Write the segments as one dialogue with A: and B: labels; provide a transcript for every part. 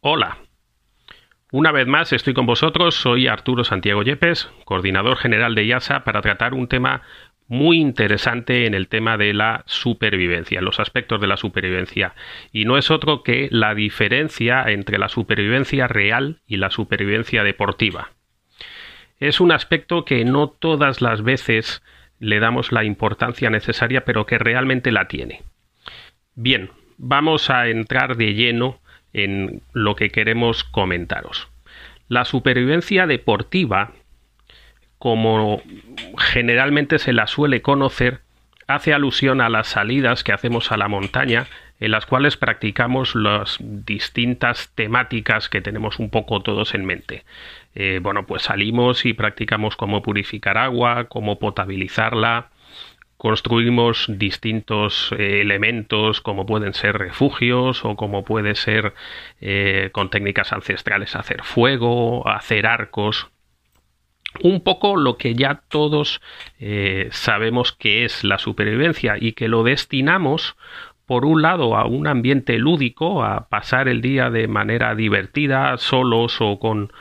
A: Hola. Una vez más estoy con vosotros, soy Arturo Santiago Yepes, coordinador general de IASA, para tratar un tema muy interesante en el tema de la supervivencia, los aspectos de la supervivencia. Y no es otro que la diferencia entre la supervivencia real y la supervivencia deportiva. Es un aspecto que no todas las veces le damos la importancia necesaria, pero que realmente la tiene. Bien, vamos a entrar de lleno en lo que queremos comentaros. La supervivencia deportiva, como generalmente se la suele conocer, hace alusión a las salidas que hacemos a la montaña, en las cuales practicamos las distintas temáticas que tenemos un poco todos en mente. Eh, bueno, pues salimos y practicamos cómo purificar agua, cómo potabilizarla, construimos distintos eh, elementos como pueden ser refugios o como puede ser eh, con técnicas ancestrales hacer fuego, hacer arcos. Un poco lo que ya todos eh, sabemos que es la supervivencia y que lo destinamos por un lado a un ambiente lúdico, a pasar el día de manera divertida, solos o con,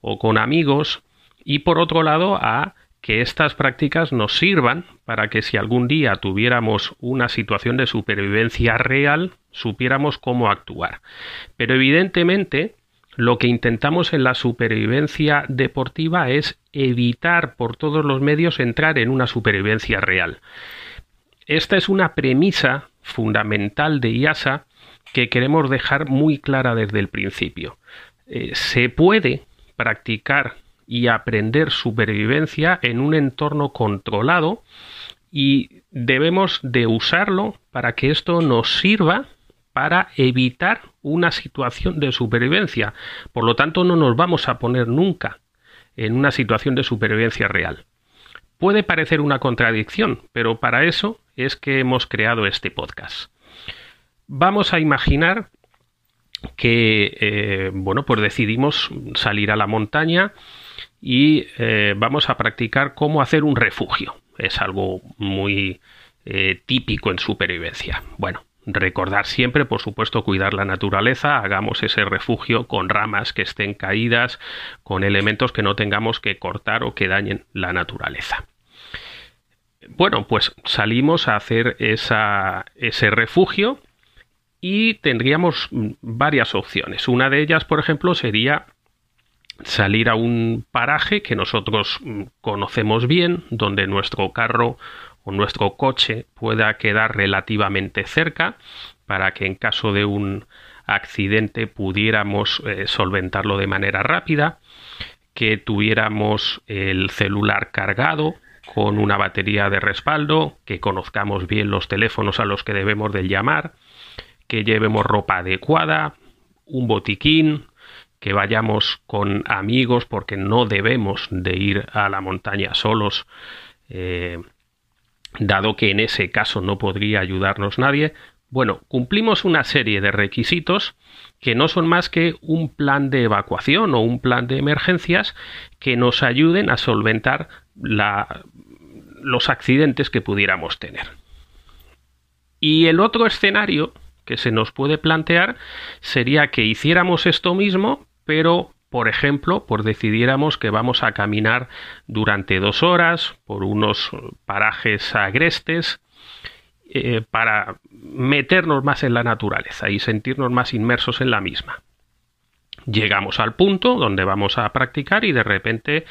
A: o con amigos, y por otro lado a que estas prácticas nos sirvan para que si algún día tuviéramos una situación de supervivencia real, supiéramos cómo actuar. Pero evidentemente, lo que intentamos en la supervivencia deportiva es evitar por todos los medios entrar en una supervivencia real. Esta es una premisa fundamental de IASA que queremos dejar muy clara desde el principio. Eh, se puede practicar y aprender supervivencia en un entorno controlado y debemos de usarlo para que esto nos sirva para evitar una situación de supervivencia. Por lo tanto, no nos vamos a poner nunca en una situación de supervivencia real. Puede parecer una contradicción, pero para eso es que hemos creado este podcast. Vamos a imaginar que, eh, bueno, pues decidimos salir a la montaña y eh, vamos a practicar cómo hacer un refugio. Es algo muy eh, típico en supervivencia. Bueno, recordar siempre, por supuesto, cuidar la naturaleza, hagamos ese refugio con ramas que estén caídas, con elementos que no tengamos que cortar o que dañen la naturaleza. Bueno, pues salimos a hacer ese refugio y tendríamos varias opciones. Una de ellas, por ejemplo, sería salir a un paraje que nosotros mm, conocemos bien, donde nuestro carro o nuestro coche pueda quedar relativamente cerca para que en caso de un accidente pudiéramos eh, solventarlo de manera rápida, que tuviéramos el celular cargado con una batería de respaldo, que conozcamos bien los teléfonos a los que debemos de llamar, que llevemos ropa adecuada, un botiquín, que vayamos con amigos porque no debemos de ir a la montaña solos, eh, dado que en ese caso no podría ayudarnos nadie. Bueno, cumplimos una serie de requisitos que no son más que un plan de evacuación o un plan de emergencias que nos ayuden a solventar los accidentes que pudiéramos tener. Y el otro escenario que se nos puede plantear sería que hiciéramos esto mismo, pero por ejemplo, por decidiéramos que vamos a caminar durante dos horas por unos parajes agrestes eh, para meternos más en la naturaleza y sentirnos más inmersos en la misma. Llegamos al punto donde vamos a practicar y de repente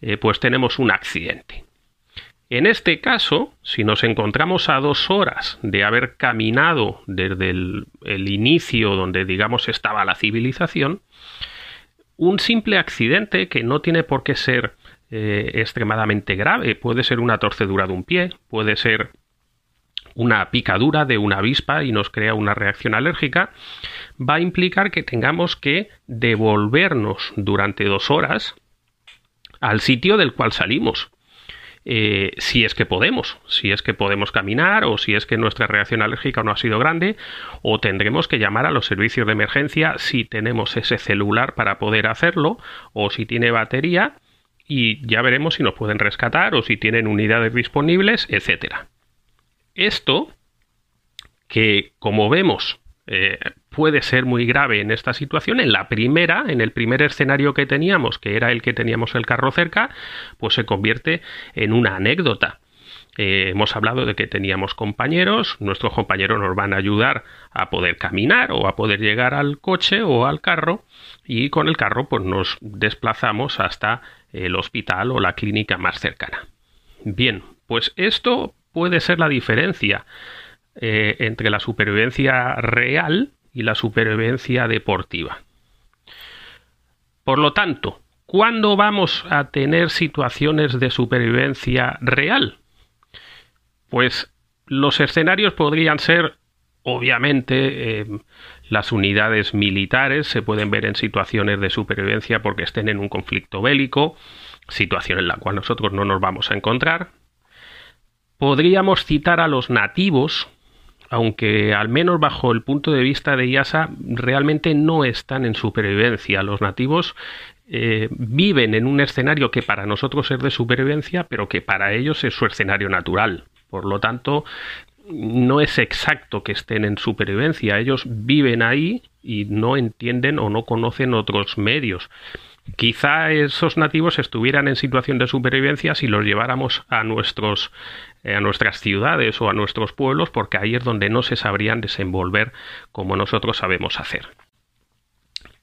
A: eh, pues tenemos un accidente. En este caso, si nos encontramos a dos horas de haber caminado desde el, inicio donde digamos estaba la civilización, un simple accidente que no tiene por qué ser eh, extremadamente grave, puede ser una torcedura de un pie, puede ser una picadura de una avispa y nos crea una reacción alérgica, va a implicar que tengamos que devolvernos durante dos horas al sitio del cual salimos. Eh, si es que podemos, si es que podemos caminar o si es que nuestra reacción alérgica no ha sido grande o tendremos que llamar a los servicios de emergencia si tenemos ese celular para poder hacerlo o si tiene batería y ya veremos si nos pueden rescatar o si tienen unidades disponibles, etcétera. Esto que como vemos eh, puede ser muy grave en esta situación. En la primera, en el primer escenario que teníamos, que era el que teníamos el carro cerca, pues se convierte en una anécdota. Eh, hemos hablado de que teníamos compañeros, nuestros compañeros nos van a ayudar a poder caminar o a poder llegar al coche o al carro y con el carro pues nos desplazamos hasta el hospital o la clínica más cercana. Bien, pues esto puede ser la diferencia eh, entre la supervivencia real y la supervivencia deportiva. Por lo tanto, ¿cuándo vamos a tener situaciones de supervivencia real? Pues los escenarios podrían ser, obviamente, eh, las unidades militares se pueden ver en situaciones de supervivencia porque estén en un conflicto bélico, situación en la cual nosotros no nos vamos a encontrar. Podríamos citar a los nativos, aunque al menos bajo el punto de vista de IASA realmente no están en supervivencia. Los nativos eh, viven en un escenario que para nosotros es de supervivencia, pero que para ellos es su escenario natural. Por lo tanto, no es exacto que estén en supervivencia. Ellos viven ahí y no entienden o no conocen otros medios. Quizá esos nativos estuvieran en situación de supervivencia si los lleváramos a nuestros a nuestras ciudades o a nuestros pueblos, porque ahí es donde no se sabrían desenvolver como nosotros sabemos hacer.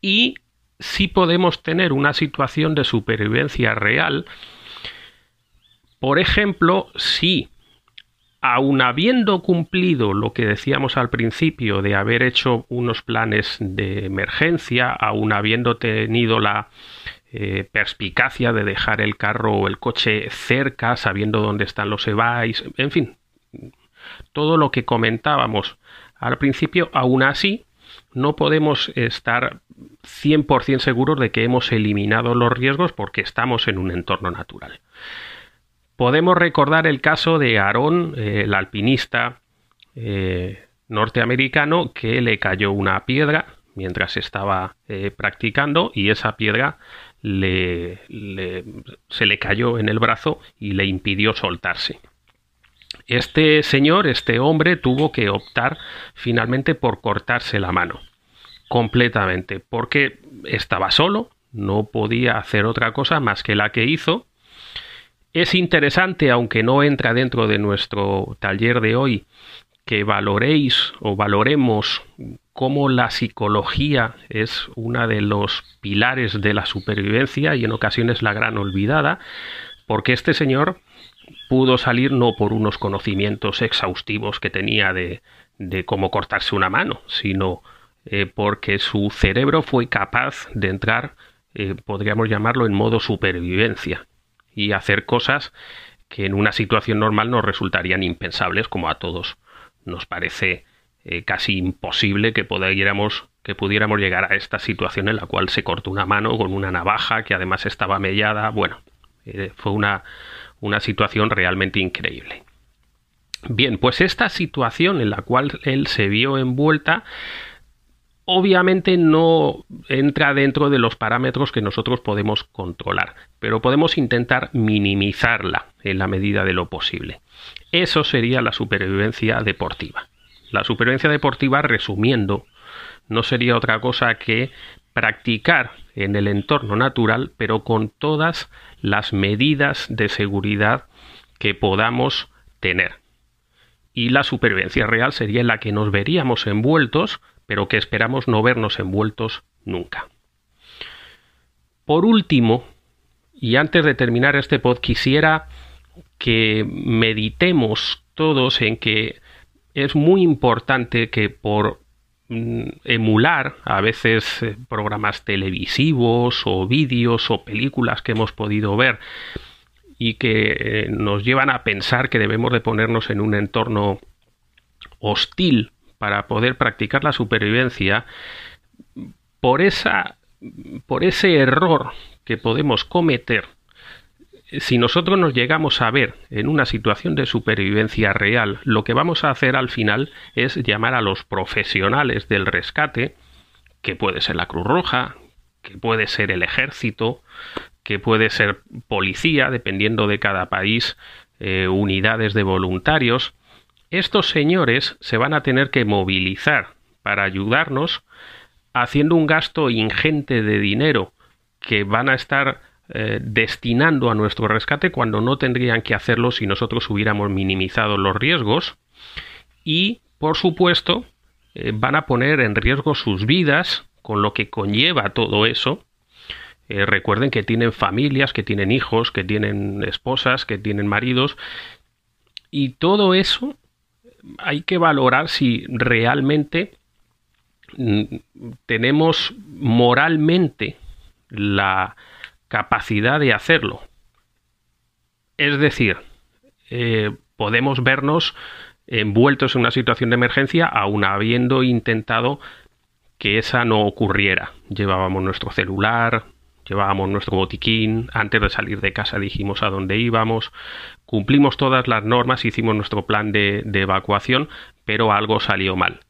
A: Y si podemos tener una situación de supervivencia real, por ejemplo, si aun habiendo cumplido lo que decíamos al principio de haber hecho unos planes de emergencia, aun habiendo tenido la eh, perspicacia de dejar el carro o el coche cerca, sabiendo dónde están los EVAIS, en fin, todo lo que comentábamos al principio, aún así, no podemos estar 100% seguros de que hemos eliminado los riesgos porque estamos en un entorno natural. Podemos recordar el caso de Aarón, eh, el alpinista eh, norteamericano, que le cayó una piedra mientras estaba practicando y esa piedra le, se le cayó en el brazo y le impidió soltarse. Este señor, este hombre, tuvo que optar finalmente por cortarse la mano completamente, porque estaba solo, no podía hacer otra cosa más que la que hizo es interesante, aunque no entra dentro de nuestro taller de hoy, que valoréis o valoremos cómo la psicología es uno de los pilares de la supervivencia y en ocasiones la gran olvidada, porque este señor pudo salir no por unos conocimientos exhaustivos que tenía de, cómo cortarse una mano, sino eh, porque su cerebro fue capaz de entrar, eh, podríamos llamarlo, en modo supervivencia y hacer cosas que en una situación normal nos resultarían impensables, como a todos nos parece eh, casi imposible que pudiéramos, que pudiéramos llegar a esta situación en la cual se cortó una mano con una navaja que además estaba mellada. Bueno, eh, fue una, una situación realmente increíble. Bien, pues esta situación en la cual él se vio envuelta obviamente no entra dentro de los parámetros que nosotros podemos controlar, pero podemos intentar minimizarla en la medida de lo posible. Eso sería la supervivencia deportiva. La supervivencia deportiva, resumiendo, no sería otra cosa que practicar en el entorno natural, pero con todas las medidas de seguridad que podamos tener. Y la supervivencia real sería la que nos veríamos envueltos pero que esperamos no vernos envueltos nunca. Por último, y antes de terminar este pod, quisiera que meditemos todos en que es muy importante que por mm, emular a veces eh, programas televisivos o vídeos o películas que hemos podido ver y que eh, nos llevan a pensar que debemos de ponernos en un entorno hostil para poder practicar la supervivencia, por, esa, por ese error que podemos cometer, si nosotros nos llegamos a ver en una situación de supervivencia real, lo que vamos a hacer al final es llamar a los profesionales del rescate, que puede ser la Cruz Roja, que puede ser el ejército, que puede ser policía, dependiendo de cada país, eh, unidades de voluntarios, estos señores se van a tener que movilizar para ayudarnos haciendo un gasto ingente de dinero que van a estar eh, destinando a nuestro rescate cuando no tendrían que hacerlo si nosotros hubiéramos minimizado los riesgos y por supuesto eh, van a poner en riesgo sus vidas con lo que conlleva todo eso eh, recuerden que tienen familias, que tienen hijos, que tienen esposas, que tienen maridos. Y todo eso hay que valorar si realmente mm, tenemos moralmente la capacidad de hacerlo. Es decir, eh, podemos vernos envueltos en una situación de emergencia aun habiendo intentado que esa no ocurriera. Llevábamos nuestro celular, llevábamos nuestro botiquín, antes de salir de casa dijimos a dónde íbamos, cumplimos todas las normas, hicimos nuestro plan de, evacuación, pero algo salió mal.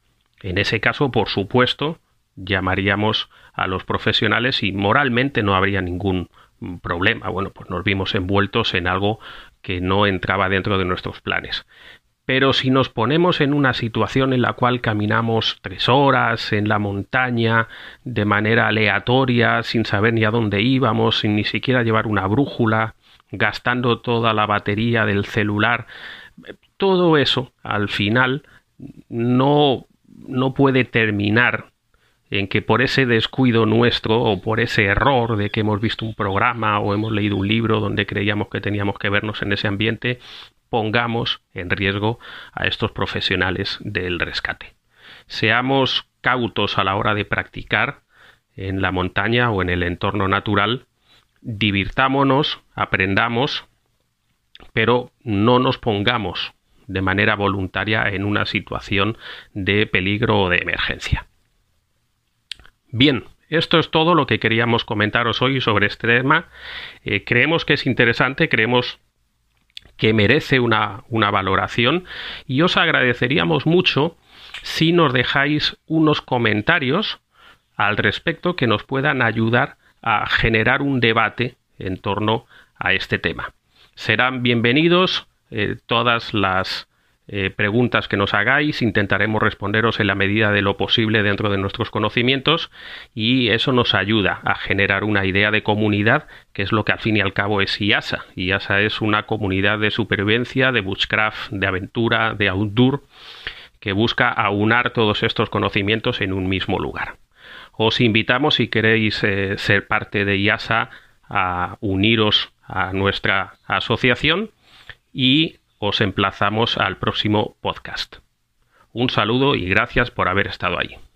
A: En ese caso, por supuesto, llamaríamos a los profesionales y moralmente no habría ningún problema. Bueno, pues nos vimos envueltos en algo que no entraba dentro de nuestros planes. Pero si nos ponemos en una situación en la cual caminamos tres horas en la montaña de manera aleatoria, sin saber ni a dónde íbamos, sin ni siquiera llevar una brújula, gastando toda la batería del celular, todo eso al final no, no puede terminar en que por ese descuido nuestro o por ese error de que hemos visto un programa o hemos leído un libro donde creíamos que teníamos que vernos en ese ambiente, pongamos en riesgo a estos profesionales del rescate. Seamos cautos a la hora de practicar en la montaña o en el entorno natural, divirtámonos, aprendamos, pero no nos pongamos de manera voluntaria en una situación de peligro o de emergencia. Bien, esto es todo lo que queríamos comentaros hoy sobre este tema. Eh, creemos que es interesante, creemos que merece una, valoración y os agradeceríamos mucho si nos dejáis unos comentarios al respecto que nos puedan ayudar a generar un debate en torno a este tema. Serán bienvenidos eh, todas las eh, preguntas que nos hagáis, intentaremos responderos en la medida de lo posible dentro de nuestros conocimientos y eso nos ayuda a generar una idea de comunidad que es lo que al fin y al cabo es IASA. IASA es una comunidad de supervivencia, de bushcraft, de aventura, de outdoor que busca aunar todos estos conocimientos en un mismo lugar. Os invitamos si queréis eh, ser parte de IASA a uniros a nuestra asociación y os emplazamos al próximo podcast. Un saludo y gracias por haber estado ahí.